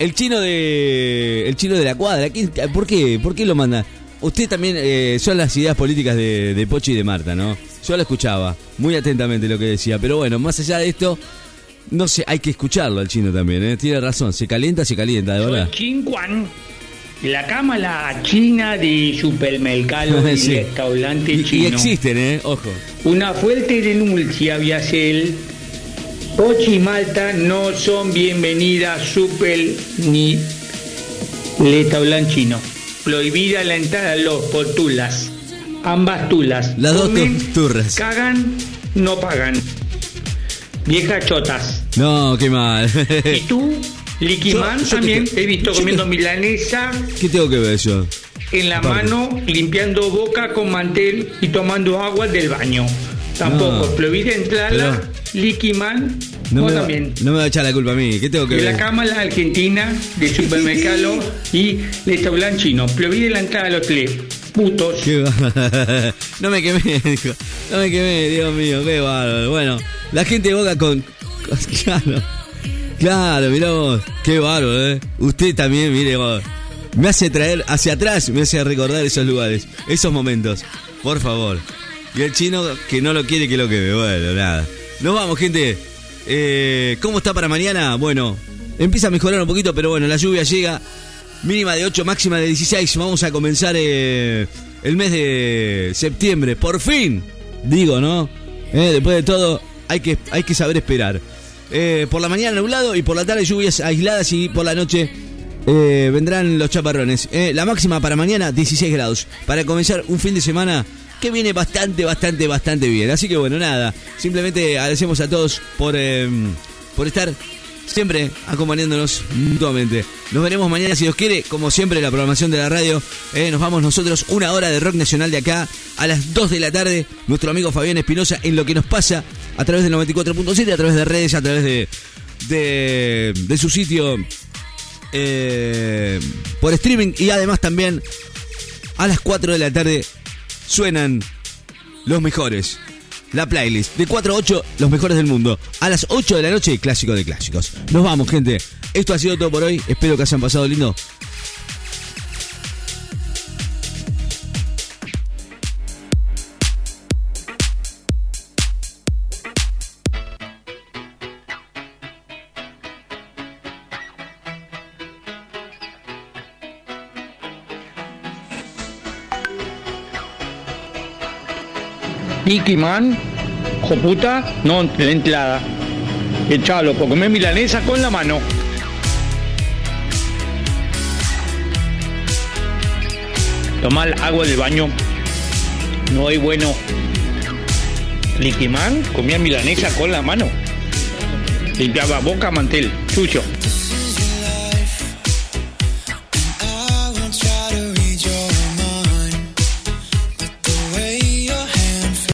El chino de. El chino de la cuadra. ¿Por qué? ¿Por qué lo manda? Usted también. Eh, son las ideas políticas de, de Pochi y de Marta, ¿no? Yo la escuchaba muy atentamente lo que decía. Pero bueno, más allá de esto. No sé, hay que escucharlo al chino también, ¿eh? Tiene razón. Se calienta, se calienta, de verdad. La cámara china de supermercado y restaurante chino. Y existen, ¿eh? Ojo. Una fuerte denuncia vía Cel. Pochi y Malta no son bienvenidas super ni restaurante chino. Prohibida la entrada a los portulas. Ambas tulas. Las dos turras. Cagan, no pagan. Viejas chotas. No, qué mal. ¿Y tú? Liquiman también he visto comiendo milanesa. ¿Qué tengo que ver yo? En la mano, limpiando boca con mantel y tomando agua del baño. Tampoco, no, prohibida entrada, Liquiman. No me, también. no me va a echar la culpa a mí. ¿Qué tengo que de ver? la cámara argentina de supermercado y restaurante chino. Prohibida la entrada a los tres. Putos. no me quemé, dijo. No me quemé, Dios mío, qué bárbaro. Bueno, la gente de boca con. Claro. Claro, mirá vos. Qué bárbaro, ¿eh? Usted también, mire vos. Me hace traer hacia atrás, me hace recordar esos lugares, esos momentos. Por favor. Y el chino que no lo quiere que lo quede. Bueno, nada. Nos vamos, gente. Eh, ¿Cómo está para mañana? Bueno, empieza a mejorar un poquito, pero bueno, la lluvia llega. Mínima de 8, máxima de 16. Vamos a comenzar eh, el mes de septiembre. Por fin. Digo, ¿no? Eh, después de todo, hay que, hay que saber esperar. Por la mañana nublado y por la tarde lluvias aisladas y por la noche vendrán los chaparrones. La máxima para mañana 16 grados. Para comenzar un fin de semana que viene bastante, bastante, bastante bien. Así que bueno, nada. Simplemente agradecemos a todos por, por estar siempre acompañándonos mutuamente. Nos veremos mañana si Dios quiere, como siempre la programación de la radio. nos vamos nosotros una hora de rock nacional de acá a las 2 de la tarde. Nuestro amigo Fabián Espinosa en lo que nos pasa a través del 94.7, a través de redes, a través de, de, su sitio eh, por streaming y además también a las 4 de la tarde suenan los mejores. La playlist de 4 a 8, los mejores del mundo. A las 8 de la noche, clásico de clásicos. Nos vamos, gente. Esto ha sido todo por hoy. Espero que hayan pasado lindo. Nicky Man, puta, no la entrada. Echalo, por comer milanesa con la mano. Tomar agua del baño. No hay bueno. Man comía milanesa con la mano. Limpiaba boca, mantel, suyo.